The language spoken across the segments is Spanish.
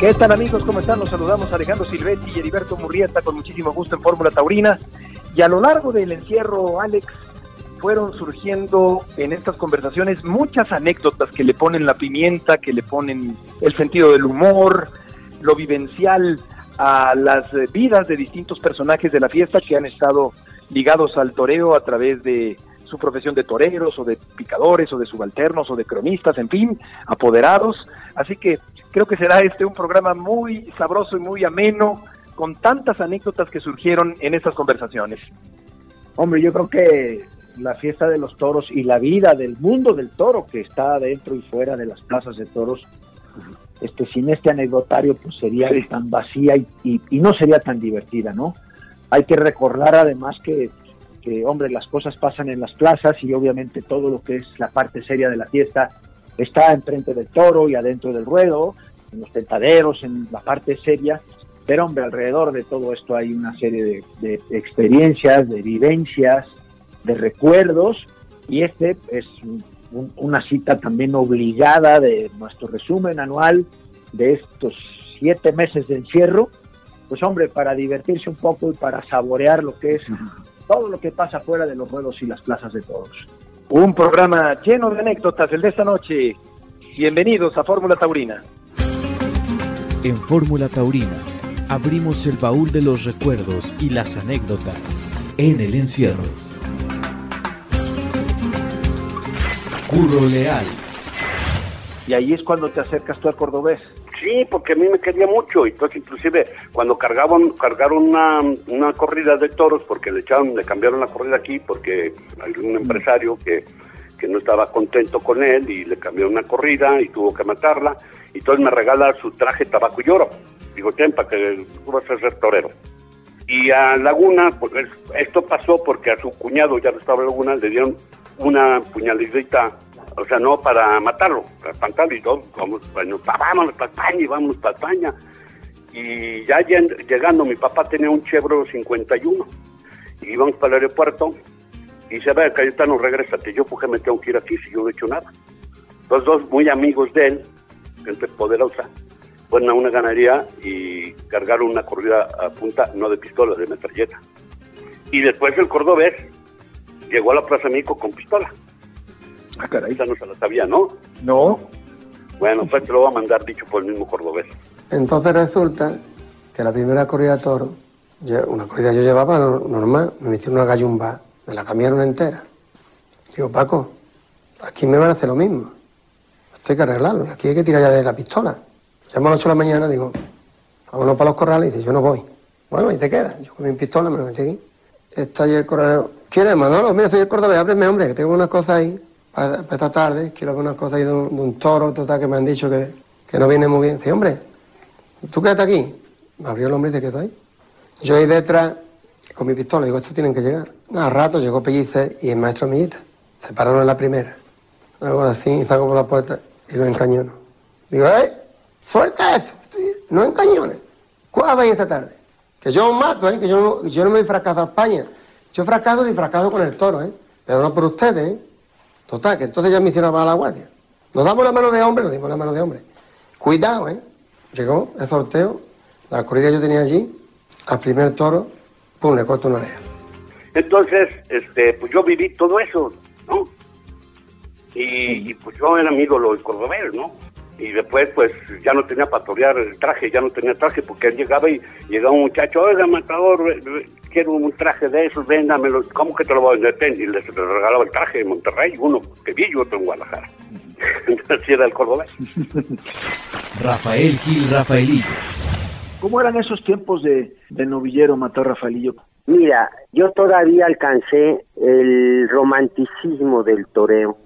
¿Qué tal amigos? ¿Cómo están? Los saludamos Alejandro Silvetti y Heriberto Murrieta con muchísimo gusto en Fórmula Taurina. Y a lo largo del encierro, Alex, fueron surgiendo en estas conversaciones muchas anécdotas que le ponen la pimienta, que le ponen el sentido del humor, lo vivencial a las vidas de distintos personajes de la fiesta que han estado ligados al toreo a través de su profesión de toreros o de picadores o de subalternos o de cronistas, en fin, apoderados. Así que creo que será este un programa muy sabroso y muy ameno con tantas anécdotas que surgieron en estas conversaciones. Hombre, yo creo que la fiesta de los toros y la vida del mundo del toro que está dentro y fuera de las plazas de toros, este, sin este anecdotario pues sería tan vacía y, no sería tan divertida, ¿no? Hay que recordar además que, que, hombre, las cosas pasan en las plazas y obviamente todo lo que es la parte seria de la fiesta está enfrente del toro y adentro del ruedo, en los tentaderos, en la parte seria, pero hombre, alrededor de todo esto hay una serie de experiencias, de vivencias, de recuerdos y este es una cita también obligada de nuestro resumen anual de estos siete meses de encierro, pues hombre, para divertirse un poco y para saborear lo que es todo lo que pasa fuera de los ruedos y las plazas de todos. Un programa lleno de anécdotas el de esta noche. Bienvenidos a Fórmula Taurina. En Fórmula Taurina abrimos el baúl de los recuerdos y las anécdotas en el encierro. Curro Leal. Y ahí es cuando te acercas tú al cordobés. Sí, porque a mí me quería mucho. Y Entonces, inclusive, cuando cargaban, cargaron una, una corrida de toros, porque le echaron, le cambiaron la corrida aquí, porque hay un empresario que, que no estaba contento con él y le cambiaron una corrida y tuvo que matarla. Y entonces me regala su traje tabaco y oro. Digo, ten, para que tú vas a ser torero. Y a Laguna, pues esto pasó porque a su cuñado, ya no estaba Laguna, le dieron una puñaladita, o sea, no para matarlo, para espantarlo y todo, vamos, bueno, vámonos para España y vámonos para España. Y ya llegando, mi papá tenía un Chevrolet 51 y íbamos para el aeropuerto y dice, a ver, Cayetano, regrésate, yo porque me tengo que ir aquí si yo no he hecho nada. Los dos muy amigos de él, gente poderosa, fueron a una ganadería y cargaron una corrida a punta, no de pistola, de metralleta. Y después el cordobés llegó a la Plaza México con pistola. Ah, caray. Esa no se la sabía, ¿no? No. Bueno, pues te lo va a mandar dicho por el mismo cordobés. Entonces resulta que la primera corrida de toro, una corrida yo llevaba normal, me metieron una gallumba, me la cambiaron entera. Digo, Paco, aquí me van a hacer lo mismo. Esto hay que arreglarlo, aquí hay que tirar ya de la pistola. Llamo a las 8 de la mañana, digo, vámonos para los corrales, y dice, yo no voy. Bueno, y te quedas. Yo con mi pistola me lo metí aquí. Está ahí el correo ¿Quieres, Manolo? Mira, soy el cordobés, ábreme, hombre, que tengo unas cosas ahí esta tarde. Quiero algunas cosas ahí de un, toro, total, que me han dicho que, que no viene muy bien. Sí, hombre, ¿tú quédate aquí? Me abrió el hombre y se quedó ahí. Yo ahí detrás, con mi pistola, digo, estos tienen que llegar. A rato llegó Pellice y el maestro Millita. Se pararon en la primera. Luego así, salgo por la puerta y lo encañono. Digo, ¡eh! ¡Suelta eso! No encañones. ¿Cuál va esta tarde? Que yo mato, ¿eh? Que yo no, yo no me fracaso a España. Yo fracado y fracado con el toro, ¿eh? Pero no por ustedes, ¿eh? Total, que entonces ya me hicieron a la guardia. Nos damos la mano de hombre, nos dimos la mano de hombre. Cuidado, ¿eh? Llegó el sorteo, la corrida yo tenía allí, al primer toro, pum, le corto una oreja. Entonces, este, pues yo viví todo eso, ¿no? Y, pues yo era mi ídolo el cordobés, ¿no? Y después pues ya no tenía para torear el traje, ya no tenía traje porque él llegaba y llegaba un muchacho, oiga matador, quiero un traje de esos, véndamelo, ¿cómo que te lo voy a vender? Y le regalaba el traje en Monterrey, uno que vi y otro en Guadalajara. Así era el cordobés. Rafael Gil Rafaelillo. ¿Cómo eran esos tiempos de, de novillero, mató Rafaelillo? Mira, yo todavía alcancé el romanticismo del toreo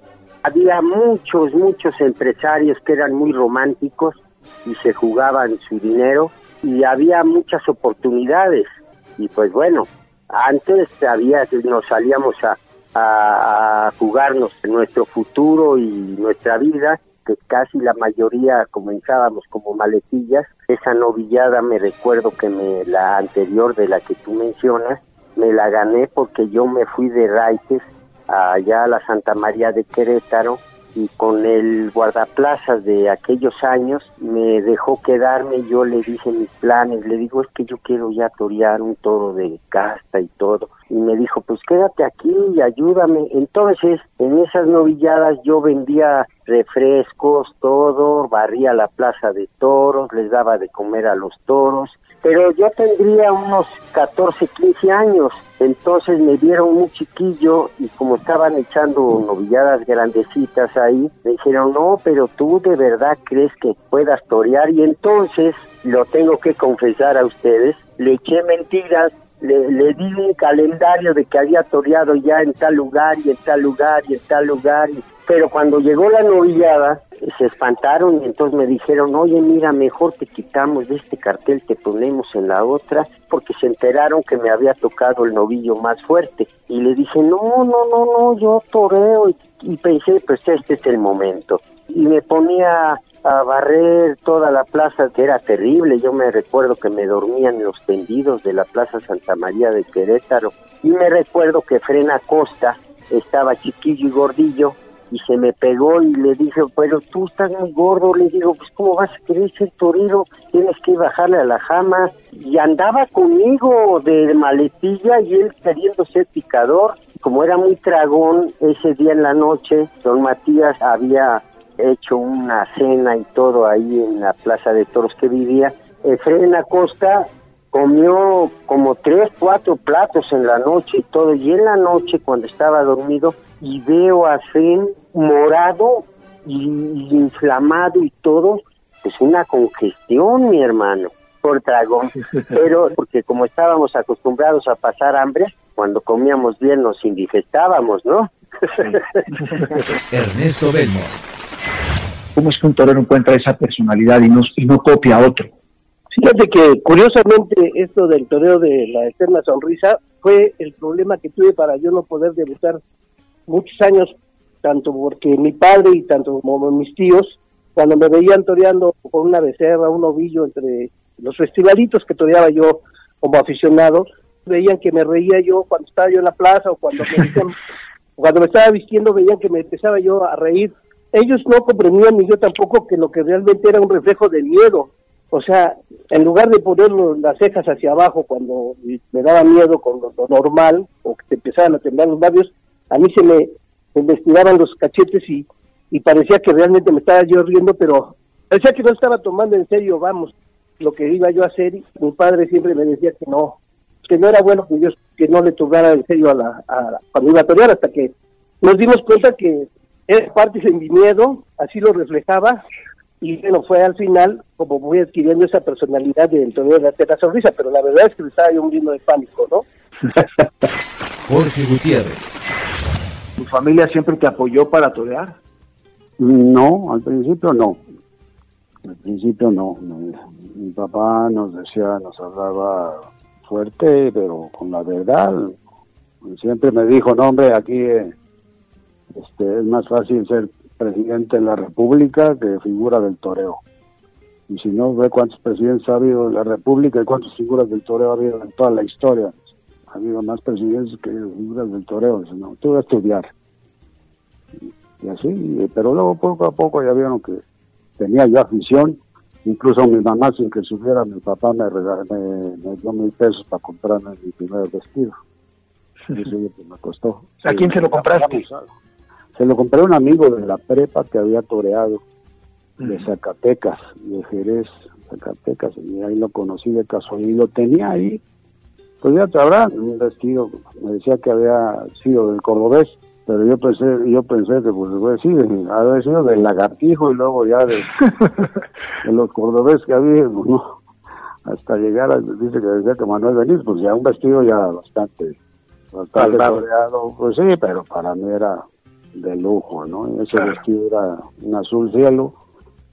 había muchos, muchos empresarios que eran muy románticos y se jugaban su dinero y había muchas oportunidades. Y pues bueno, antes había nos salíamos a, a, jugarnos nuestro futuro y nuestra vida, que casi la mayoría comenzábamos como maletillas. Esa novillada me recuerdo que me, la anterior de la que tú mencionas, me la gané porque yo me fui de raites allá a la Santa María de Querétaro y con el guardaplazas de aquellos años me dejó quedarme, yo le dije mis planes, le digo es que yo quiero ya torear un toro de casta y todo, y me dijo pues quédate aquí y ayúdame, entonces en esas novilladas yo vendía refrescos, todo, barría la plaza de toros, les daba de comer a los toros, pero yo tendría unos 14, 15 años, entonces me vieron muy chiquillo y como estaban echando novilladas grandecitas ahí, me dijeron, no, pero tú de verdad crees que puedas torear y entonces, lo tengo que confesar a ustedes, le eché mentiras le, le, di un calendario de que había toreado ya en tal lugar y en tal lugar y en tal lugar, y, pero cuando llegó la novillada se espantaron y entonces me dijeron, oye mira, mejor te quitamos de este cartel, te ponemos en la otra, porque se enteraron que me había tocado el novillo más fuerte. Y le dije, no, no, no, no, yo toreo y, y pensé, pues este es el momento. Y me ponía a barrer toda la plaza, que era terrible. Yo me recuerdo que me dormían en los tendidos de la Plaza Santa María de Querétaro. Y me recuerdo que Frena Costa estaba chiquillo y gordillo y se me pegó y le dije, pero tú estás muy gordo, le digo, pues cómo vas a querer ser torero, tienes que bajarle a la jama, y andaba conmigo de maletilla y él queriendo ser picador, como era muy tragón, ese día en la noche, don Matías había hecho una cena y todo ahí en la plaza de toros que vivía. Efraín Acosta comió como tres, cuatro platos en la noche y todo, y en la noche cuando estaba dormido y veo a Fen morado y, y inflamado y todo, pues una congestión, mi hermano, por dragón. Pero porque como estábamos acostumbrados a pasar hambre, cuando comíamos bien nos indigestábamos, ¿no? Ernesto Belmont. ¿Cómo es que un torero encuentra esa personalidad y no, y no copia a otro? Fíjate que curiosamente esto del toreo de la eterna sonrisa fue el problema que tuve para yo no poder debutar muchos años, tanto porque mi padre y tanto como mis tíos, cuando me veían toreando con una becerra, un ovillo entre los festivalitos que toreaba yo como aficionado, veían que me reía yo cuando estaba yo en la plaza o cuando me, cuando me estaba vistiendo veían que me empezaba yo a reír. Ellos no comprendían ni yo tampoco que lo que realmente era un reflejo de miedo. O sea, en lugar de poner las cejas hacia abajo cuando me daba miedo con lo, normal o que te empezaban a temblar los labios, a mí se me, me investigaban los cachetes y, y parecía que realmente me estaba yo riendo, pero parecía que no estaba tomando en serio, vamos, lo que iba yo a hacer. Y mi padre siempre me decía que no, que no era bueno que yo que no le tomara en serio a la, a, cuando iba a torear, hasta que nos dimos cuenta que era parte de mi miedo, así lo reflejaba, y bueno, fue al final como voy adquiriendo esa personalidad de torneo de la teta sonrisa, pero la verdad es que me estaba yo muriendo de pánico, ¿no? Jorge Gutiérrez. ¿Tu familia siempre te apoyó para torear? No, al principio no. Al principio no. Mi, mi papá nos decía, nos hablaba fuerte, pero con la verdad. Siempre me dijo, no hombre, aquí eh, este, es más fácil ser presidente de la República que figura del toreo. Y si no, ve cuántos presidentes ha habido en la República y cuántas figuras del toreo ha habido en toda la historia. Ha habido más presidentes que figuras del toreo. Dice, no, tú a estudiar. Y así, pero luego poco a poco ya vieron que tenía yo afición. Incluso mi mamá, sin que supiera, mi papá me, regaló, me, me dio mil pesos para comprarme mi primer vestido. Eso me costó. ¿A quién se lo compraste? Se lo compré a un amigo de la prepa que había toreado de Zacatecas, de Jerez, Zacatecas, y ahí lo conocí de casualidad y lo tenía ahí. Pues ya te habrá un vestido, me decía que había sido del cordobés, pero yo pensé, yo pensé que pues pues, sí, había sido del lagartijo y luego ya de, de los cordobés que había, pues, no, hasta llegar a, dice que decía que Manuel Benítez, pues ya un vestido ya bastante, bastante toreado, pues sí, pero para mí era de lujo, ¿no? Ese Claro. vestido era un azul cielo,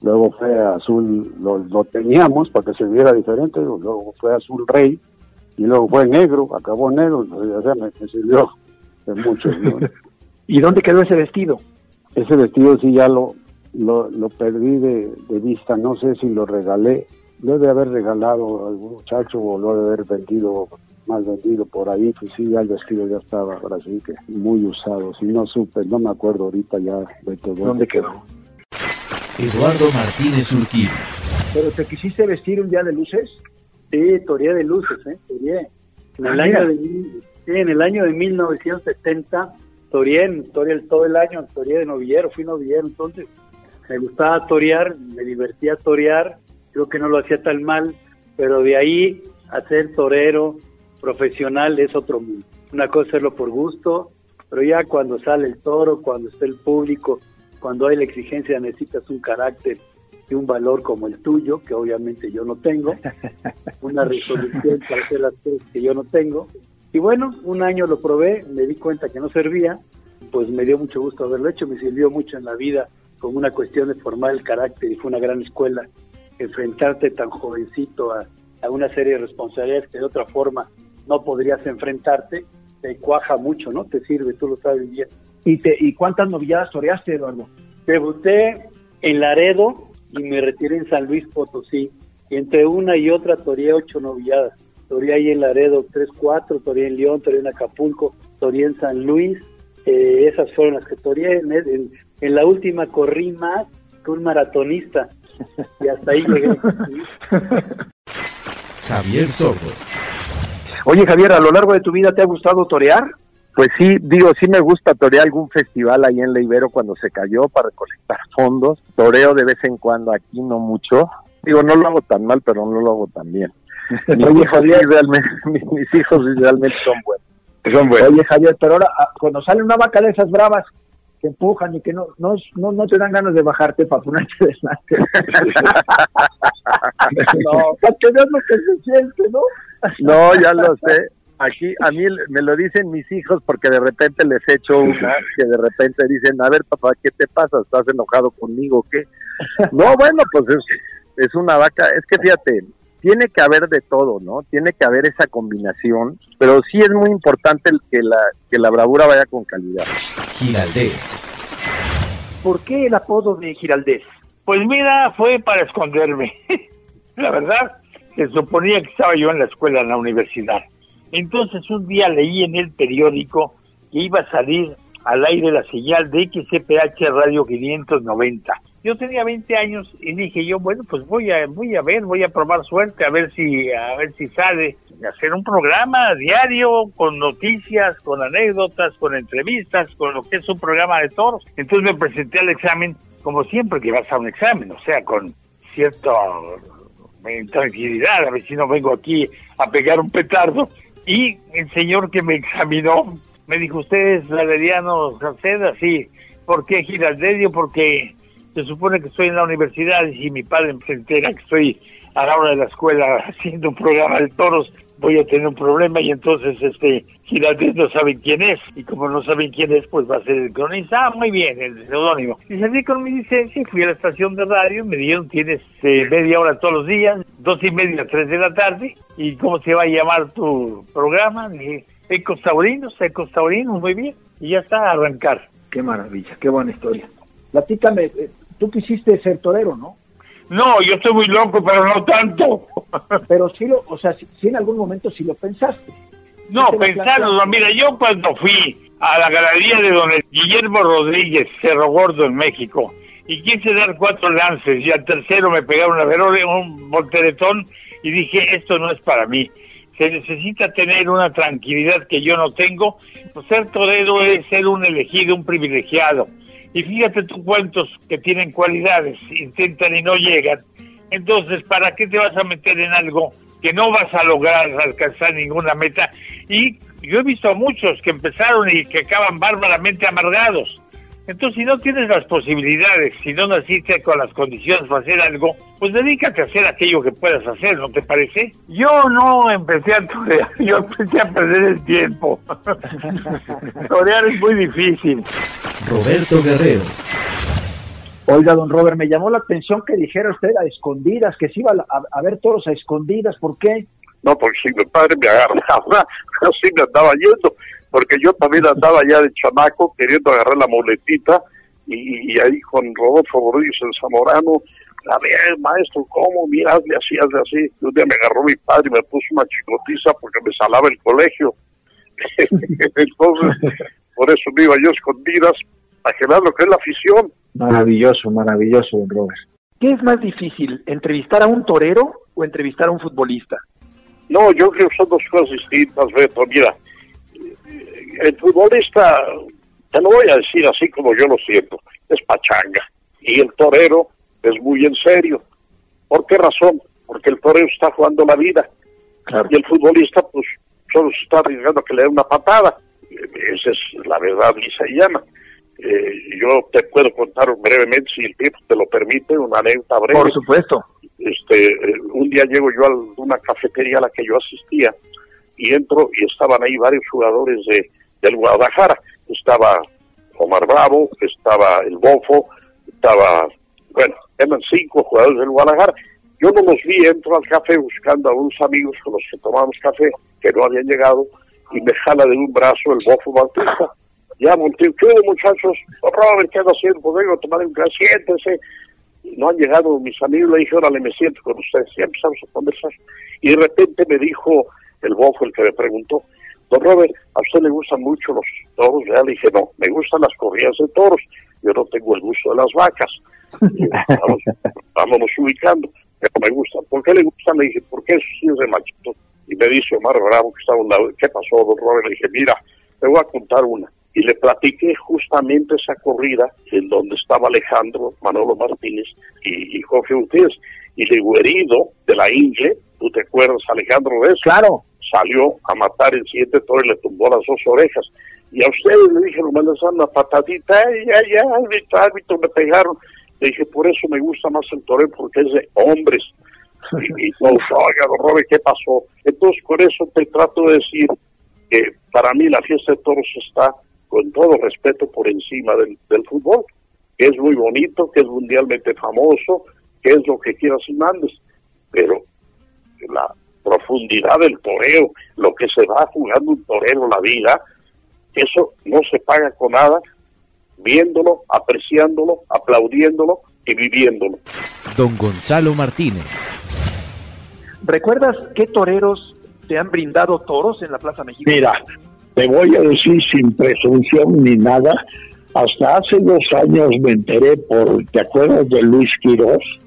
luego fue azul, lo, lo teníamos para que se viera diferente, luego fue azul rey, y luego fue negro, acabó negro, entonces, o sea, me, me sirvió de mucho. ¿no? ¿Y dónde quedó ese vestido? Ese vestido sí ya lo, lo, lo perdí de, de vista, no sé si lo regalé, lo de haber regalado a algún muchacho o lo de haber vendido más vendido por ahí, pues sí, ya el vestido ya estaba, ahora sí que muy usado, si no supe, no me acuerdo ahorita ya de todo. ¿Dónde quedó? Eduardo Martínez Urquín. ¿Pero te quisiste vestir un día de luces? Sí, toreé de luces, ¿eh? Toreé. En el, Ah, año de, sí, en el año de 1970, toreé, todo el año, toreé de novillero, fui novillero, entonces me gustaba torear, me divertía torear, creo que no lo hacía tan mal, pero de ahí a ser torero profesional es otro mundo. Una cosa es hacerlo por gusto, pero ya cuando sale el toro, cuando está el público, cuando hay la exigencia necesitas un carácter y un valor como el tuyo, que obviamente yo no tengo, una resolución para hacer las cosas que yo no tengo. Y bueno, un año lo probé, me di cuenta que no servía, pues me dio mucho gusto haberlo hecho, me sirvió mucho en la vida como una cuestión de formar el carácter y fue una gran escuela enfrentarte tan jovencito a, a una serie de responsabilidades que de otra forma no podrías enfrentarte, te cuaja mucho, ¿no? Te sirve, tú lo sabes bien. ¿Y, te, ¿Y cuántas novilladas toreaste, Eduardo? Debuté en Laredo y me retiré en San Luis Potosí. Y entre una y otra toreé ocho novilladas. Toreé ahí en Laredo tres, cuatro, toreé en León, toreé en Acapulco, toreé en San Luis. Eh, esas fueron las que toreé. En, en- en la última corrí más que un maratonista. Y hasta ahí llegué. Javier Sordo. Oye, Javier, ¿a lo largo de tu vida te ha gustado torear? Pues sí, digo, sí me gusta torear algún festival ahí en Leibero cuando se cayó para recolectar fondos. Toreo de vez en cuando aquí, no mucho. Digo, no lo hago tan mal, pero no lo hago tan bien. Oye, sí, realmente, mis, hijos realmente son buenos. Son buenos. Oye, Javier, pero ahora ah, cuando sale una vaca de esas bravas que empujan y que no no, no, no te dan ganas de bajarte para ponerte delante. no, para que veas lo que se siente, ¿no? No, ya lo sé. Aquí a mí me lo dicen mis hijos porque de repente les echo una que de repente dicen, a ver papá, ¿qué te pasa? ¿Estás enojado conmigo qué? No, bueno, pues es, es una vaca, es que fíjate, tiene que haber de todo, ¿no? Tiene que haber esa combinación, pero sí es muy importante el que la, que la bravura vaya con calidad. Giraldez. ¿Por qué el apodo de Giraldez? Pues mira, fue para esconderme. la verdad, se suponía que estaba yo en la escuela, en la universidad. Entonces un día leí en el periódico que iba a salir al aire la señal de XCPH Radio 590. Yo tenía 20 años y dije yo, bueno, pues voy a voy a ver, voy a probar suerte a ver si a ver si sale hacer un programa diario con noticias, con anécdotas, con entrevistas, con lo que es un programa de toros. Entonces me presenté al examen como siempre que vas a un examen, o sea, con cierta eh, tranquilidad, a ver si no vengo aquí a pegar un petardo. Y el señor que me examinó me dijo, ¿usted es Valeriano Salceda? Sí. ¿Por qué? Porque se supone que estoy en la universidad y si mi padre se entera que estoy a la hora de la escuela haciendo un programa de toros, voy a tener un problema y entonces este Giraldez no saben quién es. Y como no saben quién es pues va a ser el cronista. Ah muy bien el seudónimo y salí con mi licencia y fui a la estación de radio. Me dijeron tienes eh, media hora todos los días dos y media tres de la tarde. Y cómo se va a llamar tu programa dije Ecos Taurinos Ecos Taurinos muy bien. Y ya está a arrancar. Qué maravilla, qué buena historia. Platícame, eh, tú quisiste ser torero, ¿no? no yo estoy muy loco pero no tanto Pero sí lo, o sea, sí, sí en algún momento sí lo pensaste. No, ¿Sí te lo pensando, planteaste? mira, yo cuando fui a la galería de don Guillermo Rodríguez, Cerro Gordo en México, y quise dar cuatro lances, y al tercero me pegaron a ver un volteretón, y dije, esto no es para mí. Se necesita tener una tranquilidad que yo no tengo. Pues ser torero es ser un elegido, un privilegiado. Y fíjate tú cuántos que tienen cualidades, intentan y no llegan. Entonces, ¿para qué te vas a meter en algo que no vas a lograr alcanzar ninguna meta? Y yo he visto a muchos que empezaron y que acaban bárbaramente amargados. Entonces, si no tienes las posibilidades, si no naciste con las condiciones para hacer algo, pues dedícate a hacer aquello que puedas hacer, ¿no te parece? Yo no empecé a torear, yo empecé a perder el tiempo. torear es muy difícil. Roberto Guerrero. Oiga, don Robert, me llamó la atención que dijera usted a escondidas, que se iba a, a ver toros a escondidas, ¿por qué? No, porque si mi padre me agarraba, así me andaba yendo, porque yo también andaba ya de chamaco queriendo agarrar la muletita y, y ahí con Rodolfo Rodríguez el Zamorano, A ver, maestro, ¿cómo? Mira, hazle así, hazle así. Un día me agarró mi padre y me puso una chicotiza porque me salaba el colegio. Entonces, por eso me iba yo a escondidas a que vean lo que es la afición. Maravilloso, maravilloso, don Robert. ¿Qué es más difícil, entrevistar a un torero o entrevistar a un futbolista? No, yo creo que son dos cosas distintas, Beto. Mira, el futbolista, te lo voy a decir así como yo lo siento, es pachanga. Y el torero es muy en serio. ¿Por qué razón? Porque el torero está jugando la vida. Y el futbolista, pues, solo se está arriesgando a que le dé una patada. Esa es la verdad lisa y llama. Eh, yo te puedo contar brevemente, si el tiempo te lo permite, una anécdota breve. Por supuesto. Este, un día llego yo a una cafetería a la que yo asistía y entro y estaban ahí varios jugadores de, del Guadalajara. Estaba Omar Bravo, estaba el Bofo, estaba, bueno, eran cinco jugadores del Guadalajara. Yo no los vi, entro al café buscando a unos amigos con los que tomamos café, que no habían llegado, y me jala de un brazo el Bofo Bautista ya volteé, ¿qué muchachos? Oh, Robert, ¿qué vengo a tomar un café, siéntese. No han llegado mis amigos, le dije, órale, me siento con ustedes. Ya empezamos a conversar. Y de repente me dijo el bofo, el que me preguntó, don Robert, ¿a usted le gustan mucho los toros? Ya le dije, no, me gustan las corridas de toros. Yo no tengo el gusto de las vacas. vámonos ubicando, pero me gustan. ¿Por qué le gustan? Le dije, porque eso sí es de machito. Y me dice Omar Bravo, que está a un lado, ¿qué pasó, don Robert? Le dije, mira, te voy a contar una y le platiqué justamente esa corrida en donde estaba Alejandro Manolo Martínez y, Jorge Ustedes y le herido de la Ingle, ¿tú te acuerdas Alejandro de eso? Claro. Salió a matar el siguiente toro y le tumbó las dos orejas. Y a ustedes le dije, me dan una patadita, ya, ya, árbitro, árbitro, me pegaron. Le dije, por eso me gusta más el torero, porque es de hombres. Y, todos, oiga, Robert, ¿qué pasó? Entonces, con eso te trato de decir que para mí la fiesta de toros está con todo respeto por encima del, fútbol, que es muy bonito, que es mundialmente famoso, que es lo que quieras y mandes, pero la profundidad del toreo, lo que se va jugando un torero la vida, eso no se paga con nada, viéndolo, apreciándolo, aplaudiéndolo y viviéndolo. Don Gonzalo Martínez. ¿Recuerdas qué toreros te han brindado toros en la Plaza México? Mira, te voy a decir sin presunción ni nada, hasta hace dos años me enteré por, ¿te acuerdas de Luis Quirós?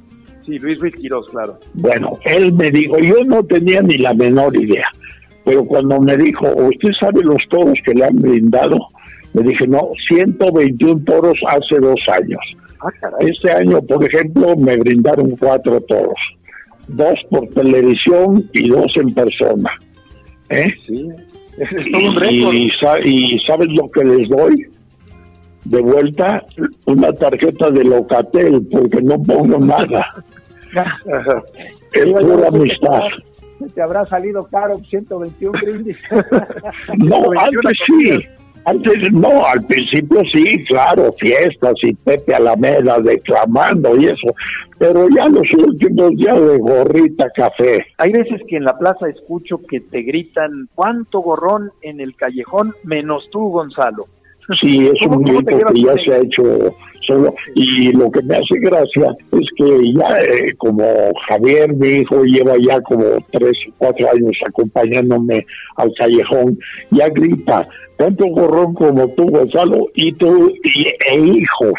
Sí, Luis Quirós, claro. Bueno, él me dijo, yo no tenía ni la menor idea, pero cuando me dijo, ¿usted sabe los toros que le han brindado? Me dije, no, 121 toros hace dos años. Ah, este año, por ejemplo, me brindaron cuatro toros, dos por televisión y dos en persona. ¿Eh? Sí. Y, y, ¿sabes lo que les doy? De vuelta, una tarjeta de Locatel, porque no pongo nada. es pura amistad. Te habrá salido caro 121 brindis. no, antes sí. Antes no, al principio sí, claro, fiestas y Pepe Alameda declamando y eso, pero ya los últimos días de gorrita café. Hay veces que en la plaza escucho que te gritan, ¿cuánto gorrón en el callejón menos tú, Gonzalo? Sí, es un grito que ya se ha hecho solo. Y lo que me hace gracia es que ya, eh, como Javier, mi hijo, lleva ya como tres o cuatro años acompañándome al callejón, ya grita, tanto gorrón como tú, Gonzalo, y tú, y, e hijo.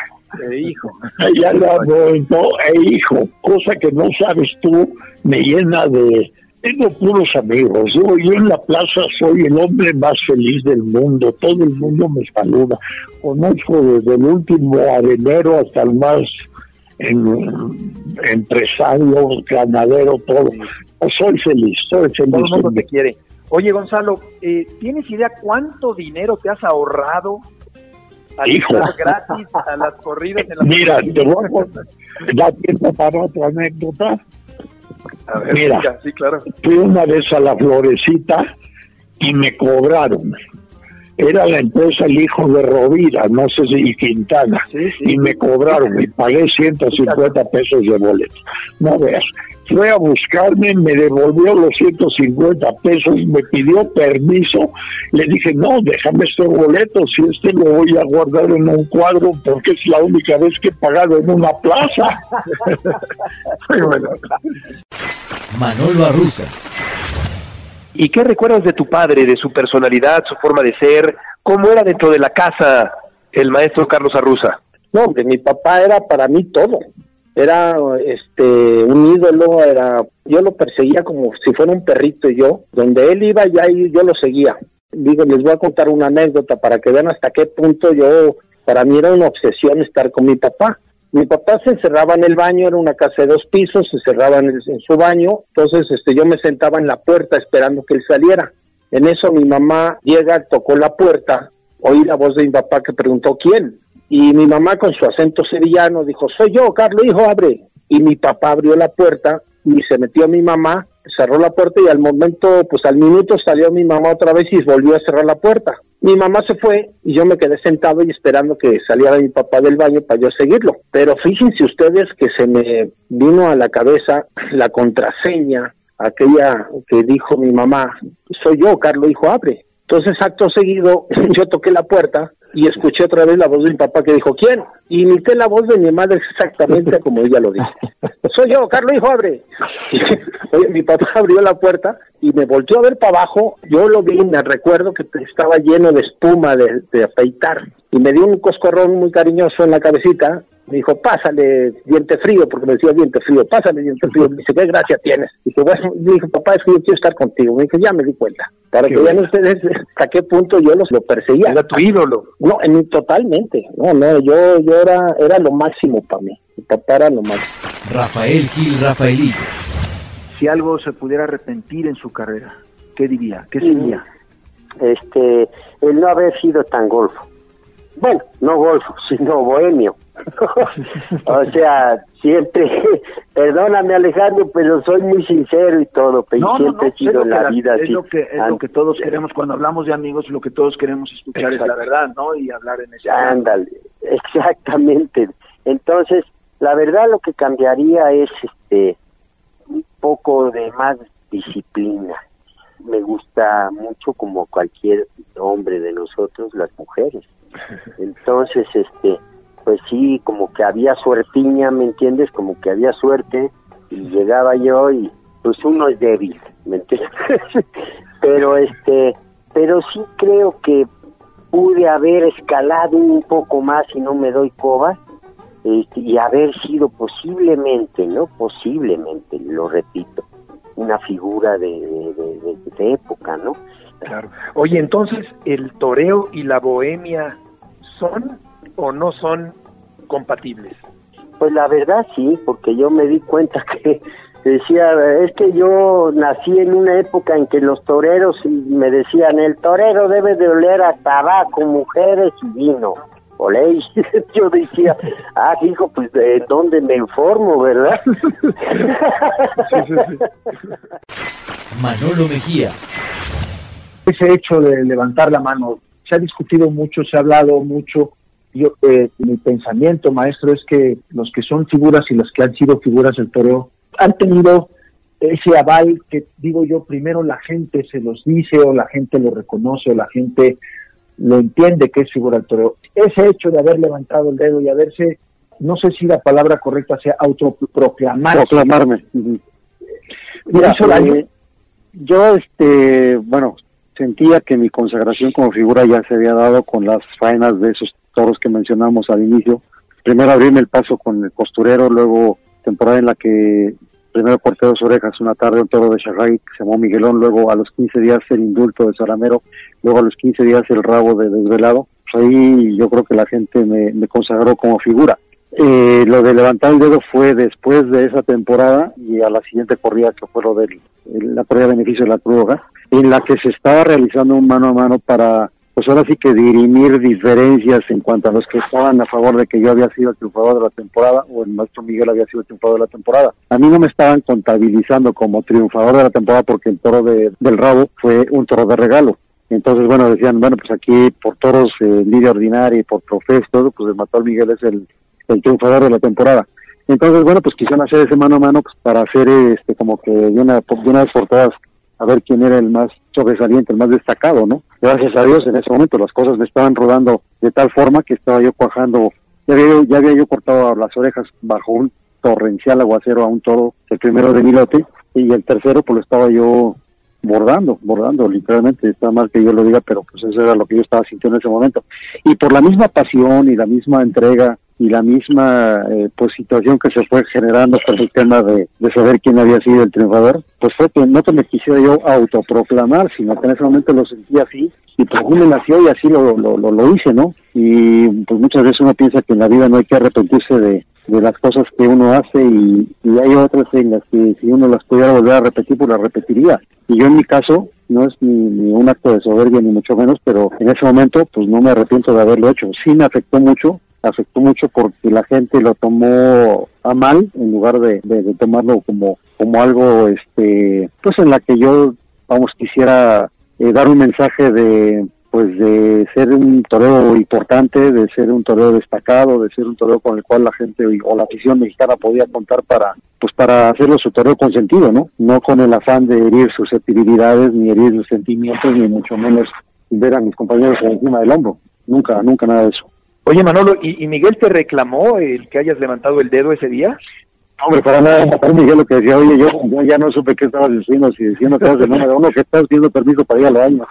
E hijo. ya lo e hijo, cosa que no sabes tú, me llena de tengo puros amigos. Yo, yo en la plaza soy el hombre más feliz del mundo. Todo el mundo me saluda. Conozco desde el último arenero hasta el más empresario, ganadero, todo. soy feliz, soy feliz. Todo el mundo te quiere. Oye, Gonzalo, eh, ¿tienes idea cuánto dinero te has ahorrado Hijo. gratis a las corridas en la Mira, te voy a dar tiempo para otra anécdota. Mira, fui una vez a la florecita y me cobraron. Era la empresa El Hijo de Rovira, no sé si y Quintana, y me cobraron y pagué 150 pesos de boleto. No veas, fue a buscarme, me devolvió los 150 pesos, me pidió permiso, le dije, no, déjame este boleto, si este lo voy a guardar en un cuadro porque es la única vez que he pagado en una plaza. Manolo Arruza. ¿Y qué recuerdas de tu padre, de su personalidad, su forma de ser? ¿Cómo era dentro de la casa el maestro Carlos Arruza? No, de mi papá era para mí todo. Era este un ídolo, era yo lo perseguía como si fuera un perrito yo, donde él iba ya yo lo seguía. Digo, les voy a contar una anécdota para que vean hasta qué punto yo para mí era una obsesión estar con mi papá. Mi papá se encerraba en el baño, era una casa de dos pisos, se cerraba en, en, su baño, entonces este, yo me sentaba en la puerta esperando que él saliera. En eso mi mamá llega, tocó la puerta, oí la voz de mi papá que preguntó quién, y mi mamá con su acento sevillano dijo, soy yo, Carlos, hijo, abre. Y mi papá abrió la puerta y se metió mi mamá, cerró la puerta y al momento, pues al minuto salió mi mamá otra vez y volvió a cerrar la puerta. Mi mamá se fue y yo me quedé sentado y esperando que saliera mi papá del baño para yo seguirlo. Pero fíjense ustedes que se me vino a la cabeza la contraseña, aquella que dijo mi mamá, soy yo, Carlos, hijo, abre. Entonces, acto seguido, yo toqué la puerta y escuché otra vez la voz de mi papá que dijo, ¿quién? Y imité la voz de mi madre exactamente como ella lo dijo. Soy yo, Carlos, hijo, abre. Oye, mi papá abrió la puerta y me volteó a ver para abajo. Yo lo vi, me recuerdo que estaba lleno de espuma de, de afeitar. Y me dio un coscorrón muy cariñoso en la cabecita me dijo, pásale diente frío, porque me decía diente frío, pásale diente frío. Me dice, ¿qué gracia tienes? Dije, bueno, me dijo, papá, es que yo quiero estar contigo. Me dijo, ya me di cuenta. Para que vean ustedes hasta qué punto yo los lo perseguía. Era tu ídolo. No, en, totalmente. No, no, yo, yo era, era lo máximo para mí. Mi papá era lo máximo. Rafael Gil Rafaelillo. Si algo se pudiera arrepentir en su carrera, ¿qué diría? ¿Qué sería? Este, el no haber sido tan golfo. Bueno, no golfo, sino bohemio o sea, siempre, perdóname Alejandro, pero soy muy sincero y todo, pero siempre he sido en la vida es Lo que, es lo que todos queremos, cuando hablamos de amigos, lo que todos queremos escuchar es la verdad, ¿no? Y hablar en ese Ándale, exactamente. Entonces, la verdad lo que cambiaría es este un poco de más disciplina. Me gusta mucho como cualquier hombre de nosotros las mujeres. Entonces, este pues sí, como que había suertiña, ¿me entiendes? Como que había suerte y llegaba yo y pues uno es débil, ¿me entiendes? pero este, pero sí creo que pude haber escalado un poco más y no me doy coba este, y haber sido posiblemente, ¿no? Posiblemente, lo repito, una figura de, de, de época, ¿no? Claro. Oye, entonces, ¿el toreo y la bohemia son o no son compatibles? Pues la verdad sí, porque yo me di cuenta que decía, es que yo nací en una época en que los toreros me decían, el torero debe de oler a tabaco, mujeres y vino. Olé, yo decía, ah, hijo, pues de dónde me informo, ¿verdad? Manolo Mejía. Ese hecho de levantar la mano, se ha discutido mucho, se ha hablado mucho, yo, eh, mi pensamiento, maestro, es que los que son figuras y los que han sido figuras del toreo han tenido ese aval que digo yo, primero la gente se los dice o la gente lo reconoce o la gente lo entiende que es figura del toreo. Ese hecho de haber levantado el dedo y haberse, no sé si la palabra correcta sea autoproclamar. Proclamarme. Mira, eh, yo, este, bueno, sentía que mi consagración como figura ya se había dado con las faenas de esos toros que mencionamos al inicio. Primero abrirme el paso con el costurero, luego temporada en la que primero corté dos orejas una tarde un toro de Sharray que se llamó Miguelón, luego a los 15 días el indulto de Salamero, luego a los 15 días el rabo de Desvelado. Pues ahí yo creo que la gente me, consagró como figura. Eh, lo de levantar el dedo fue después de esa temporada y a la siguiente corrida que fue lo de la corrida de beneficio de la Cruz en la que se estaba realizando un mano a mano para pues ahora sí que dirimir diferencias en cuanto a los que estaban a favor de que yo había sido el triunfador de la temporada o el maestro Miguel había sido triunfador de la temporada. A mí no me estaban contabilizando como triunfador de la temporada porque el toro de, del rabo fue un toro de regalo. Entonces, bueno, decían, bueno, pues aquí por toros, eh, lidia ordinaria y por trofeos, todo, pues el Mató Miguel es el, triunfador de la temporada. Entonces, bueno, pues quisieron hacer ese mano a mano pues, para hacer este como que de una, de una vez por todas a ver quién era el más sobresaliente, el más destacado, ¿no? Gracias a Dios en ese momento las cosas me estaban rodando de tal forma que estaba yo cuajando, ya había, ya había yo cortado las orejas bajo un torrencial aguacero a un toro, el primero de Milote, y el tercero pues lo estaba yo bordando, bordando, literalmente, está mal que yo lo diga, pero pues eso era lo que yo estaba sintiendo en ese momento. Y por la misma pasión y la misma entrega y la misma eh, pues situación que se fue generando por el tema de, de, saber quién había sido el triunfador, pues fue que no que me quisiera yo autoproclamar, sino que en ese momento lo sentía así, y pues me nació y así lo, lo, lo, lo hice, ¿no? Y pues muchas veces uno piensa que en la vida no hay que arrepentirse de, de las cosas que uno hace y, y, hay otras en las que si uno las pudiera volver a repetir, pues las repetiría. Y yo en mi caso, no es ni, ni, un acto de soberbia ni mucho menos, pero en ese momento pues no me arrepiento de haberlo hecho. Sí me afectó mucho, afectó mucho porque la gente lo tomó a mal en lugar de, de, tomarlo como, como algo, este, pues en la que yo, vamos, quisiera eh, dar un mensaje de, pues de ser un toreo importante, de ser un toreo destacado, de ser un toreo con el cual la gente o la afición mexicana podía contar para pues para hacerlo su toreo consentido, ¿no? No con el afán de herir susceptibilidades, ni herir sus sentimientos, ni mucho menos ver a mis compañeros encima del hombro. Nunca, nunca nada de eso. Oye Manolo, ¿y, ¿y, Miguel te reclamó el que hayas levantado el dedo ese día? Hombre, para nada, para Miguel lo que decía, oye, yo, yo ya no supe qué estabas diciendo, si diciendo que eras de número uno, que estás pidiendo permiso para ir a los años.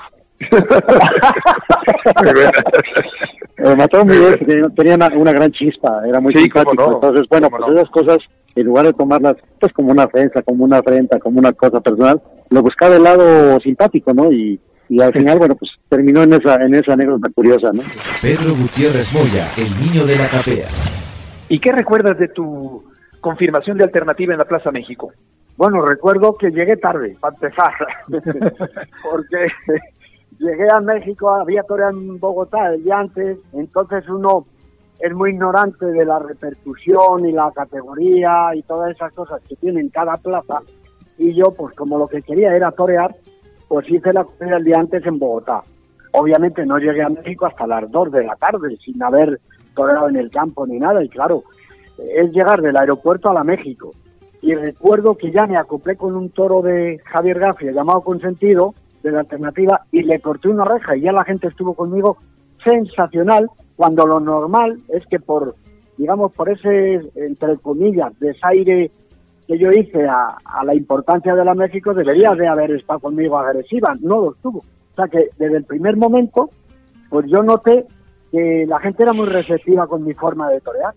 eh, Mató Miguel tenía, tenía una, una, gran chispa, era muy sí, simpático. No, Entonces, bueno, pues no. esas cosas, en lugar de tomarlas pues como una ofensa, como una afrenta, como una cosa personal, lo buscaba el lado simpático, ¿no? Y, y al final, bueno, pues terminó en esa, en esa anécdota curiosa, ¿no? Pedro Gutiérrez Moya, el niño de la capea. ¿Y qué recuerdas de tu confirmación de alternativa en la Plaza México? Bueno, recuerdo que llegué tarde, para empezar, porque llegué a México, había toreado en Bogotá el día antes, entonces uno es muy ignorante de la repercusión y la categoría y todas esas cosas que tiene cada plaza, y yo, pues como lo que quería era torear, pues hice la corrida el día antes en Bogotá. Obviamente no llegué a México hasta las 2 de la tarde, sin haber toreado en el campo ni nada, y claro, es llegar del aeropuerto a la México. Y recuerdo que ya me acoplé con un toro de Javier Gafia llamado Consentido, de la alternativa, y le corté una reja y ya la gente estuvo conmigo sensacional, cuando lo normal es que por, digamos, por ese, entre comillas, desaire que yo hice a, a la importancia de la México, debería de haber estado conmigo agresiva, no lo estuvo. O sea que desde el primer momento, pues yo noté que la gente era muy receptiva con mi forma de torear.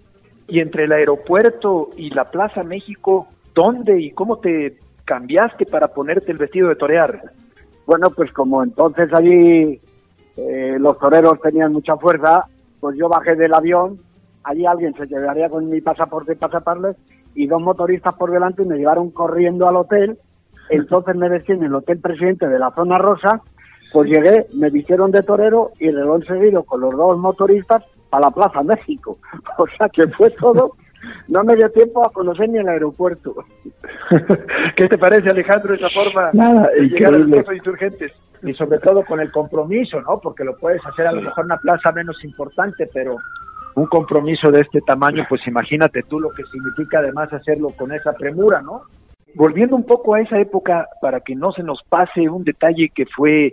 Y entre el aeropuerto y la Plaza México, ¿dónde y cómo te cambiaste para ponerte el vestido de torear? Bueno, pues como entonces allí eh, los toreros tenían mucha fuerza, pues yo bajé del avión, allí alguien se llevaría con mi pasaporte para taparles y dos motoristas por delante me llevaron corriendo al hotel. Entonces me vestí en el Hotel Presidente de la Zona Rosa, pues llegué, me vistieron de torero y reloj seguido con los dos motoristas para la Plaza México. O sea que fue todo no me dio tiempo a conocer ni el aeropuerto. ¿Qué te parece, Alejandro, esa forma Nada, de llegar a los insurgentes? Y sobre todo con el compromiso, ¿no? Porque lo puedes hacer a lo mejor en una plaza menos importante, pero un compromiso de este tamaño, pues imagínate tú lo que significa además hacerlo con esa premura, ¿no? Volviendo un poco a esa época, para que no se nos pase un detalle que fue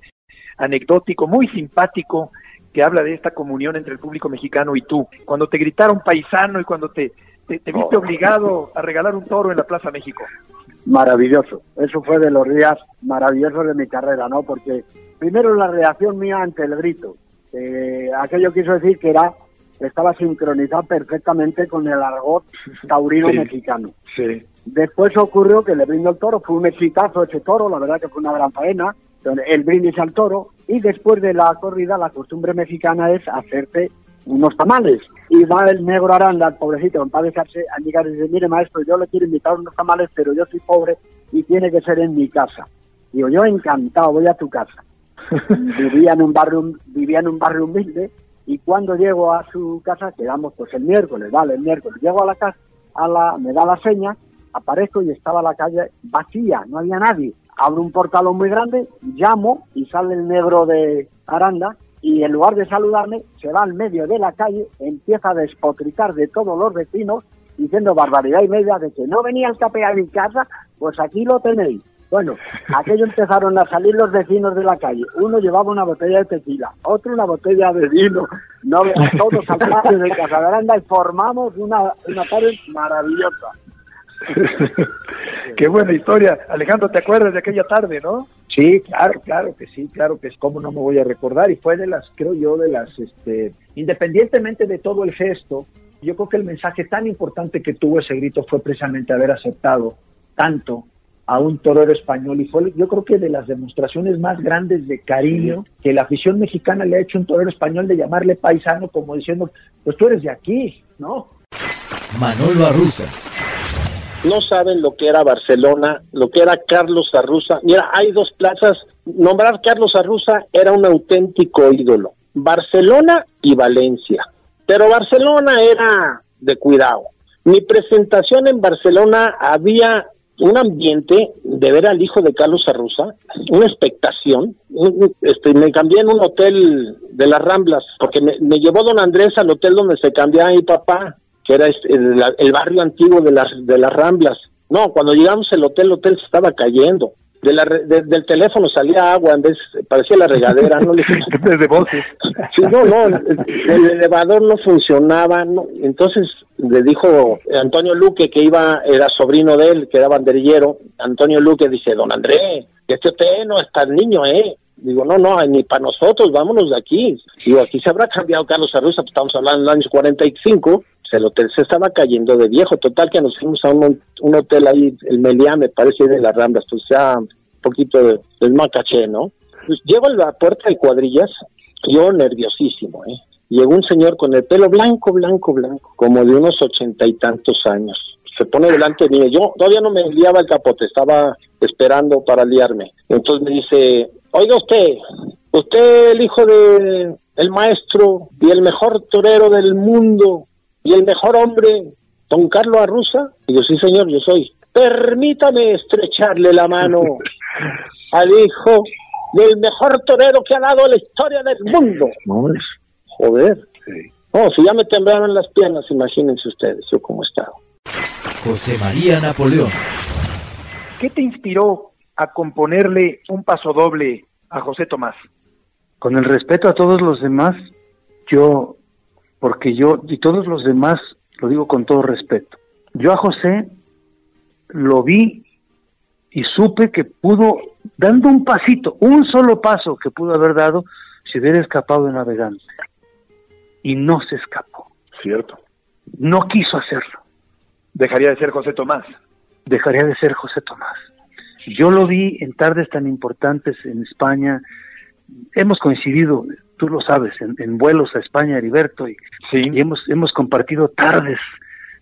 anecdótico, muy simpático, que habla de esta comunión entre el público mexicano y tú. Cuando te gritaron paisano y cuando te, te, te viste Oh. obligado a regalar un toro en la Plaza México. Maravilloso. Eso fue de los días maravillosos de mi carrera, ¿no? Porque primero la reacción mía ante el grito. Eh, aquello quiso decir que era estaba sincronizado perfectamente con el argot taurino Sí. mexicano. Sí. Después ocurrió que le brindo el toro, fue un exitazo ese toro, la verdad que fue una gran faena, el brindis al toro, y después de la corrida la costumbre mexicana es hacerte unos tamales. Y va el negro Aranda, el pobrecito, con paz dejarse, a llegar y dice, mire maestro, yo le quiero invitar unos tamales, pero yo soy pobre y tiene que ser en mi casa. Digo, yo encantado, voy a tu casa. vivía en un barrio, vivía en un barrio humilde, y cuando llego a su casa, quedamos pues el miércoles, vale, el miércoles, llego a la casa, a la, me da la seña, aparezco y estaba la calle vacía, no había nadie. abro un portalón muy grande, llamo y sale el negro de Aranda y en lugar de saludarme se va al medio de la calle, empieza a despotricar de todos los vecinos diciendo barbaridad y media de que no venía el café a mi casa, pues aquí lo tenéis. Bueno, aquello empezaron a salir los vecinos de la calle. Uno llevaba una botella de tequila, otro una botella de vino. No, todos al patio de Casa de Aranda y formamos una, una tarde maravillosa. Qué buena historia. Alejandro, ¿te acuerdas de aquella tarde, no? Sí, claro, claro que sí, claro que es como no me voy a recordar y fue de las, creo yo, de las, este, independientemente de todo el gesto, yo creo que el mensaje tan importante que tuvo ese grito fue precisamente haber aceptado tanto a un torero español y fue yo creo que de las demostraciones más grandes de cariño que la afición mexicana le ha hecho a un torero español de llamarle paisano como diciendo, pues tú eres de aquí, ¿no? Manolo Arruza. No saben lo que era Barcelona, lo que era Carlos Arruza. Mira, hay dos plazas. Nombrar Carlos Arruza era un auténtico ídolo. Barcelona y Valencia. Pero Barcelona era de cuidado. Mi presentación en Barcelona había un ambiente de ver al hijo de Carlos Arruza, una expectación. Este, me cambié en un hotel de las Ramblas, porque me, llevó don Andrés al hotel donde se cambiaba mi papá, que era este, el, barrio antiguo de las, de las Ramblas. No, cuando llegamos al hotel, el hotel se estaba cayendo de la, del teléfono salía agua, en vez parecía la regadera, no le de voces. Sí, no, no, el, elevador no funcionaba, no, entonces le dijo Antonio Luque que iba, era sobrino de él, que era banderillero, Antonio Luque dice, don Andrés, este hotel no está niño, eh, Digo, no, no, ni para nosotros, vámonos de aquí. Digo, aquí se habrá cambiado Carlos Arruza, pues estamos hablando en los años 45, el hotel se estaba cayendo de viejo, total que nos fuimos a un, hotel ahí, el Meliá, me parece, de las Ramblas, pues ya un poquito de, del macaché, ¿no? Pues llego a la puerta de cuadrillas, yo nerviosísimo, ¿eh? Llegó un señor con el pelo blanco, blanco, blanco, como de unos ochenta y tantos años. Se pone delante de mí. Yo todavía no me liaba el capote, estaba esperando para liarme. Entonces me dice, oiga usted, usted el hijo de el maestro y el mejor torero del mundo, y el mejor hombre, don Carlos Arruza. Digo, sí, señor, yo soy. Permítame estrecharle la mano al hijo del mejor torero que ha dado la historia del mundo. Joder. No, si ya me temblaron las piernas, imagínense ustedes yo cómo estaba. José María Napoleón. ¿Qué te inspiró a componerle un paso doble a José Tomás? Con el respeto a todos los demás, yo porque yo, y todos los demás, lo digo con todo respeto, yo a José lo vi y supe que pudo, dando un pasito, un solo paso que pudo haber dado, si hubiera escapado de navegante. Y no se escapó. Cierto. No quiso hacerlo. Dejaría de ser José Tomás. Dejaría de ser José Tomás. Yo lo vi en tardes tan importantes en España. Hemos coincidido, tú lo sabes, en, vuelos a España, Heriberto, y, hemos, hemos compartido tardes.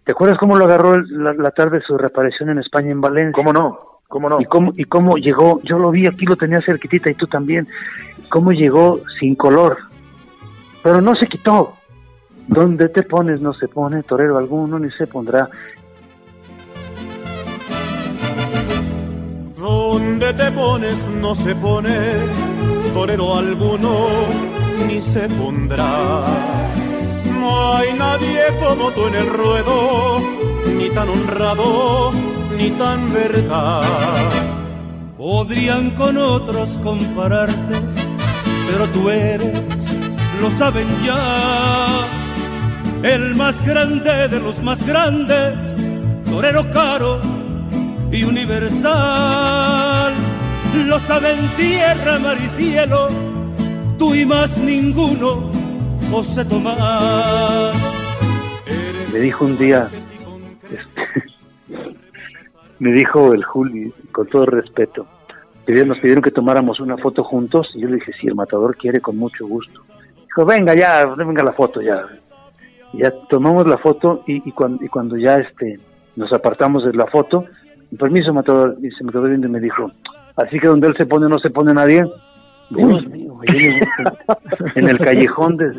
¿Te acuerdas cómo lo agarró la, tarde de su reaparición en España, en Valencia? ¿Cómo no? ¿Cómo no? Y cómo, y cómo llegó, yo lo vi aquí, lo tenía cerquitita y tú también, cómo llegó sin color, pero no se quitó. Donde te pones no se pone, torero alguno ni se pondrá. Donde te pones no se pone, torero alguno ni se pondrá. No hay nadie como tú en el ruedo, ni tan honrado, ni tan verdad. Podrían con otros compararte, pero tú eres, lo saben ya, el más grande de los más grandes, torero caro y universal. Lo saben tierra, mar y cielo y más ninguno, José Tomás. Me dijo un día, me dijo el Juli, con todo respeto, nos pidieron que tomáramos una foto juntos, y yo le dije, si el matador quiere, con mucho gusto. Dijo, venga ya, venga la foto ya. ya tomamos la foto y, cuando, y cuando ya este nos apartamos de la foto, permiso matador, y se me quedó viendo y me dijo, así que donde él se pone no se pone nadie. Dios mío, en el callejón de,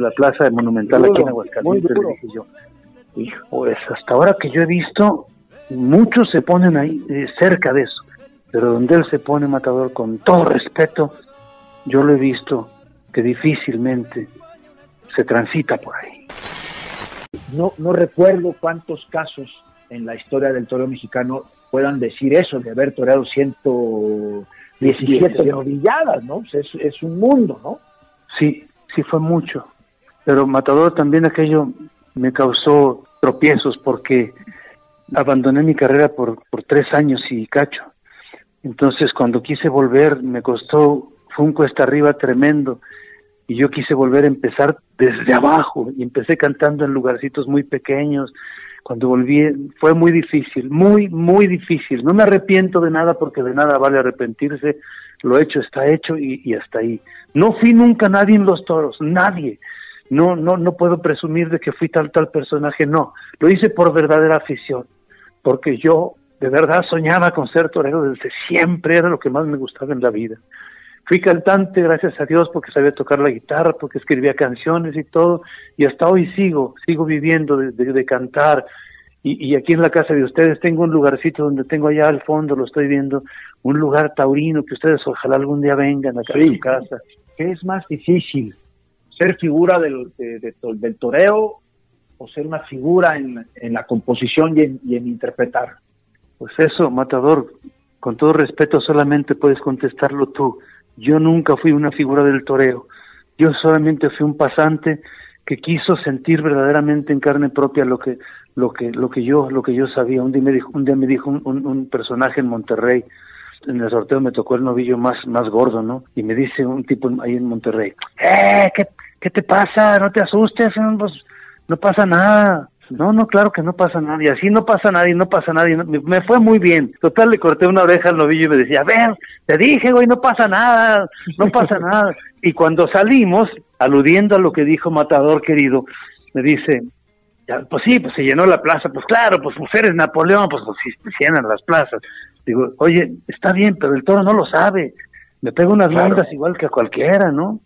la plaza monumental aquí en Aguascalientes, le dije yo, hijo, pues hasta ahora que yo he visto, muchos se ponen ahí eh, cerca de eso. pero donde él se pone matador con todo respeto, yo lo he visto que difícilmente se transita por ahí. No, no recuerdo cuántos casos en la historia del toreo mexicano puedan decir eso, de haber toreado 117 novilladas, ¿no? Es, es un mundo, ¿no? Sí, sí fue mucho. Pero Matador también aquello me causó tropiezos porque abandoné mi carrera por, por tres años y cacho. Entonces cuando quise volver me costó, fue un cuesta arriba tremendo y yo quise volver a empezar desde abajo y empecé cantando en lugarcitos muy pequeños. Cuando volví fue muy difícil, muy, muy difícil. No me arrepiento de nada porque de nada vale arrepentirse. Lo hecho está hecho y, y hasta ahí. No fui nunca nadie en los toros, nadie no, no, no puedo presumir de que fui tal tal personaje, no, lo hice por verdadera afición, porque yo de verdad soñaba con ser torero desde siempre, era lo que más me gustaba en la vida. Fui cantante, gracias a Dios, porque sabía tocar la guitarra, porque escribía canciones y todo, y hasta hoy sigo, sigo viviendo de, de, cantar. Y, y, aquí en la casa de ustedes tengo un lugarcito donde tengo allá al fondo, lo estoy viendo, un lugar taurino que ustedes ojalá algún día vengan acá a su casa. ¿Qué es más difícil? ser figura del, del toreo o ser una figura en, en la composición y en, y en, interpretar? Pues eso, Matador, con todo respeto solamente puedes contestarlo tú. Yo nunca fui una figura del toreo. Yo solamente fui un pasante que quiso sentir verdaderamente en carne propia lo que lo que lo que yo lo que yo sabía. Un día me dijo un día me dijo un, un, un personaje en Monterrey en el sorteo me tocó el novillo más, más gordo, ¿no? Y me dice un tipo ahí en Monterrey, ¡eh! ¿Qué, qué te pasa? No te asustes, pues, no pasa nada. No, no, claro que no pasa nada. Y así no pasa nadie, no pasa nadie. Me, me, fue muy bien. Total, le corté una oreja al novillo y me decía, ven, te dije, güey, no pasa nada, no pasa nada. Y cuando salimos, aludiendo a lo que dijo Matador querido, me dice, ya, pues sí, pues se llenó la plaza. Pues claro, pues mujeres Napoleón, pues, pues sí, se llenan las plazas. Digo, oye, está bien, pero el toro no lo sabe. Me pega unas claro. igual que a cualquiera, ¿no?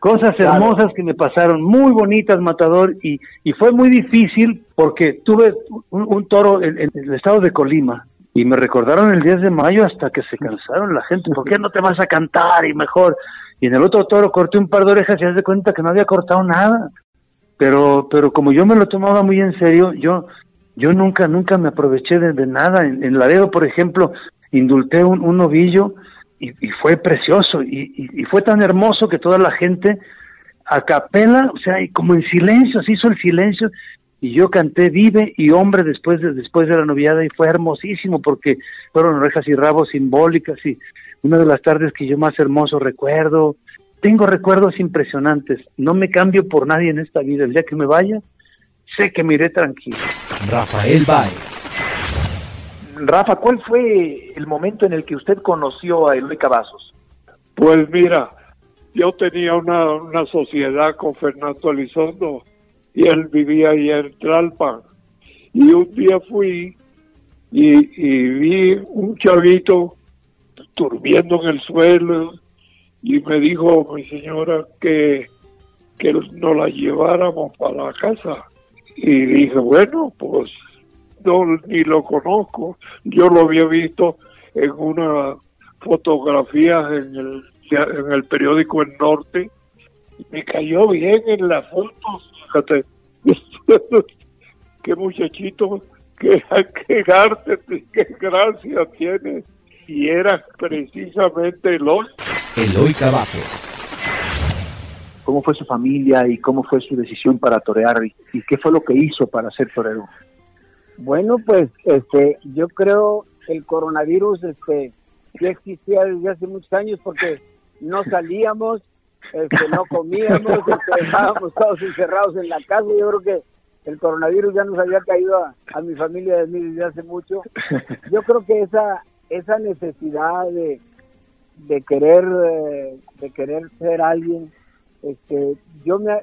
Cosas hermosas claro. que me pasaron, muy bonitas, Matador, y, y fue muy difícil porque tuve un, un toro en, en, el estado de Colima y me recordaron el 10 de mayo hasta que se cansaron la gente, ¿por qué no te vas a cantar y mejor? Y en el otro toro corté un par de orejas y haz de cuenta que no había cortado nada. Pero, pero como yo me lo tomaba muy en serio, yo, yo nunca, nunca me aproveché de, de nada. En, en Laredo, por ejemplo, indulté un, un novillo y, fue precioso y, fue tan hermoso que toda la gente a capela, o sea, y como en silencio, se hizo el silencio y yo canté Vive y Hombre después de, después de la noviada y fue hermosísimo porque fueron orejas y rabos simbólicas y una de las tardes que yo más hermoso recuerdo. Tengo recuerdos impresionantes, no me cambio por nadie en esta vida, el día que me vaya, sé que me iré tranquilo. Rafael Baez. Rafa, ¿cuál fue el momento en el que usted conoció a Eloy Cavazos? Pues mira, yo tenía una, una sociedad con Fernando Elizondo y él vivía ahí en Tlalpan. Y un día fui y, y vi un chavito durmiendo en el suelo y me dijo mi señora que, que nos la lleváramos para la casa. Y dije, bueno, pues no ni lo conozco. Yo lo había visto en una fotografía en el, en el periódico El Norte. Me cayó bien en la foto, fíjate. qué muchachito, qué, qué arte, qué gracia tiene. Y era precisamente Eloy. Eloy Cavazos. ¿Cómo fue su familia y cómo fue su decisión para torear? ¿Y, y qué fue lo que hizo para ser torero? Bueno, pues este, yo creo el coronavirus este, ya existía desde hace muchos años porque no salíamos, este, no comíamos, este, estábamos todos encerrados en la casa. Yo creo que el coronavirus ya nos había caído a, mi familia desde hace mucho. Yo creo que esa esa necesidad de, de querer de querer ser alguien este yo me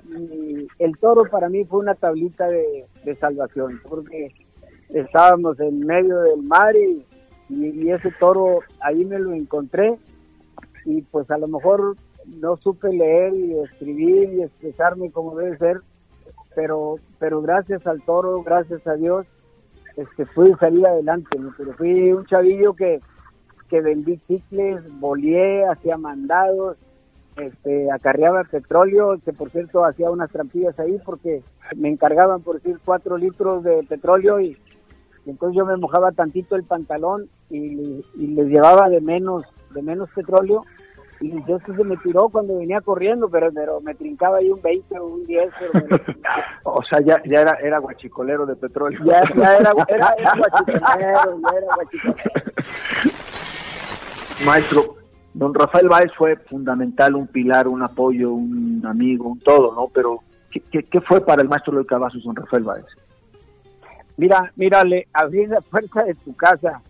el toro para mí fue una tablita de, de salvación porque estábamos en medio del mar y, y, ese toro ahí me lo encontré y pues a lo mejor no supe leer y escribir y expresarme como debe ser, pero pero gracias al toro, gracias a Dios, este pude salir adelante, pero fui un chavillo que que vendí chicles, boleé, hacía mandados, este, acarreaba petróleo, que por cierto hacía unas trampillas ahí porque me encargaban por decir cuatro litros de petróleo y entonces yo me mojaba tantito el pantalón y, y les llevaba de menos, de menos petróleo y yo se me tiró cuando venía corriendo, pero, pero me trincaba ahí un 20 o un 10. Pero me- O sea, ya, ya era, era guachicolero de petróleo. ya, ya era, era, era guachicolero, ya era guachicolero. Maestro, don Rafael Báez fue fundamental, un pilar, un apoyo, un amigo, un todo, ¿no? Pero, ¿qué, qué, qué fue para el maestro Eloy Cavazos, don Rafael Báez? Mira, mírale, abrir la puerta de tu casa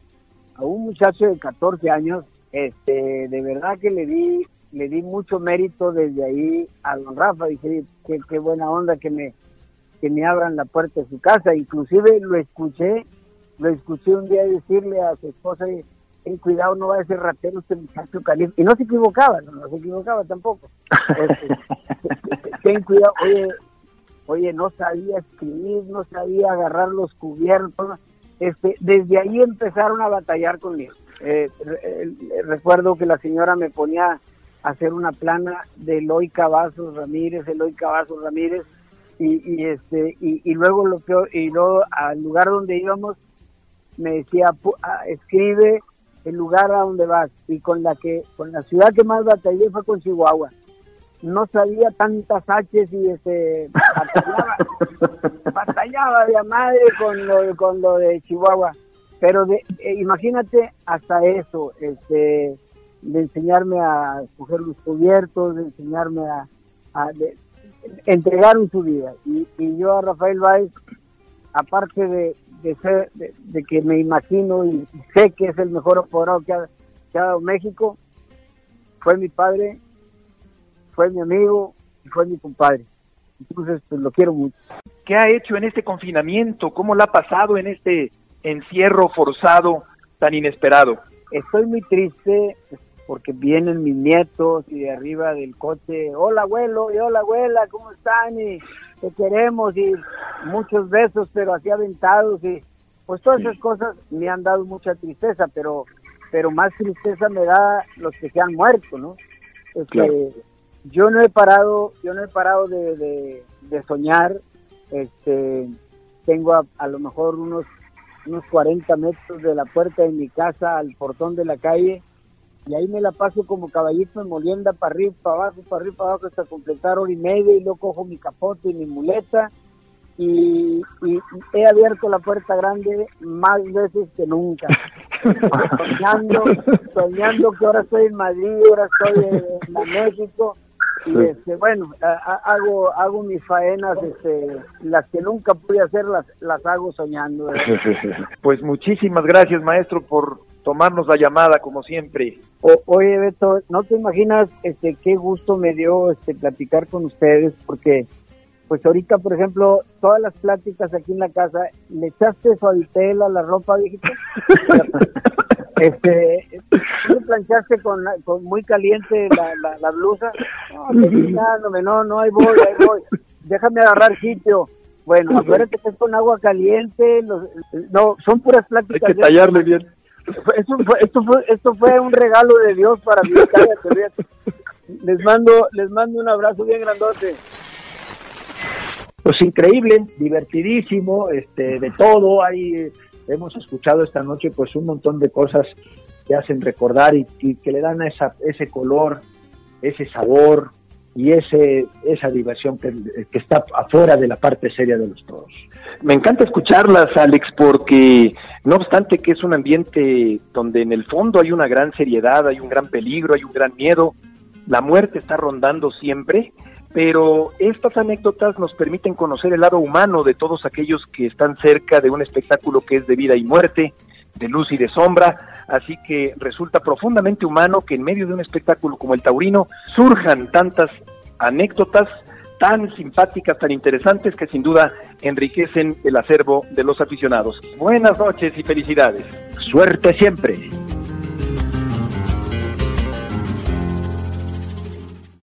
a un muchacho de 14 años, este, de verdad que le di, le di mucho mérito desde ahí a don Rafa. Dije, qué, qué buena onda que me, que me abran la puerta de su casa. Inclusive lo escuché, lo escuché un día decirle a su esposa, ten cuidado, no va a ser ratero este muchacho caliente. Y no se equivocaba, no, no se equivocaba tampoco. Este, ten cuidado, oye, oye, no sabía escribir, no sabía agarrar los cubiertos. Este, desde ahí empezaron a batallar conmigo. Eh, eh, recuerdo que la señora me ponía a hacer una plana de Eloy Cavazos Ramírez, Eloy Cavazos Ramírez, y, este, y, y luego lo peor, y luego al lugar donde íbamos me decía "Pu- ah, escribe el lugar a donde vas y con la que con la ciudad que más batallé fue con Chihuahua no sabía tantas H's y este batallaba, batallaba de madre con lo, con lo de Chihuahua. Pero de, eh, imagínate hasta eso este de enseñarme a coger los cubiertos de enseñarme a, a de- entregaron su vida. Y, y yo a Rafael Báez aparte de, de ser de, de que me imagino y sé que es el mejor apoderado que ha, que ha dado México fue mi padre fue mi amigo y fue mi compadre entonces pues lo quiero mucho ¿Qué ha hecho en este confinamiento? ¿Cómo la ha pasado en este encierro forzado tan inesperado? estoy muy triste porque vienen mis nietos y de arriba del coche, hola abuelo y hola abuela, ¿cómo están? Y te queremos y muchos besos, pero así aventados y pues todas esas cosas me han dado mucha tristeza, pero pero más tristeza me da los que se han muerto, ¿no? Este, Claro. Yo no he parado, yo no he parado de, de, de soñar, este, tengo a, a lo mejor unos unos 40 metros de la puerta de mi casa al portón de la calle y ahí me la paso como caballito en molienda para arriba, para abajo, para arriba, para abajo hasta completar hora y media y luego cojo mi capote y mi muleta y, y he abierto la puerta grande más veces que nunca. Soñando, soñando que ahora estoy en Madrid, ahora estoy en, en México y este bueno hago hago mis faenas este las que nunca pude hacer las las hago soñando. Pues muchísimas gracias, maestro, por tomarnos la llamada, como siempre. O- oye Beto no te imaginas este qué gusto me dio este platicar con ustedes porque pues ahorita por ejemplo todas las pláticas aquí en la casa le echaste suavitel a la ropa viejita este ¿tú planchaste con, con muy caliente la, la, la blusa no, chingándome, no no ahí voy ahí voy. Déjame agarrar sitio. Bueno acuérdate que es con agua caliente los, no son puras pláticas Hay que tallarle bien. Eso fue, esto fue esto fue un regalo de Dios para mí cállate, les mando les mando un abrazo bien grandote. Pues increíble, divertidísimo, este, de todo. Ahí eh, hemos escuchado esta noche pues un montón de cosas que hacen recordar y, que le dan esa, ese color, ese sabor y ese esa diversión que, que está afuera de la parte seria de los toros. Me encanta escucharlas, Alex, porque no obstante que es un ambiente donde en el fondo hay una gran seriedad, hay un gran peligro, hay un gran miedo, la muerte está rondando siempre, pero estas anécdotas nos permiten conocer el lado humano de todos aquellos que están cerca de un espectáculo que es de vida y muerte, de luz y de sombra, así que resulta profundamente humano que en medio de un espectáculo como el taurino surjan tantas anécdotas tan simpáticas, tan interesantes que sin duda enriquecen el acervo de los aficionados. Buenas noches y felicidades. Suerte siempre.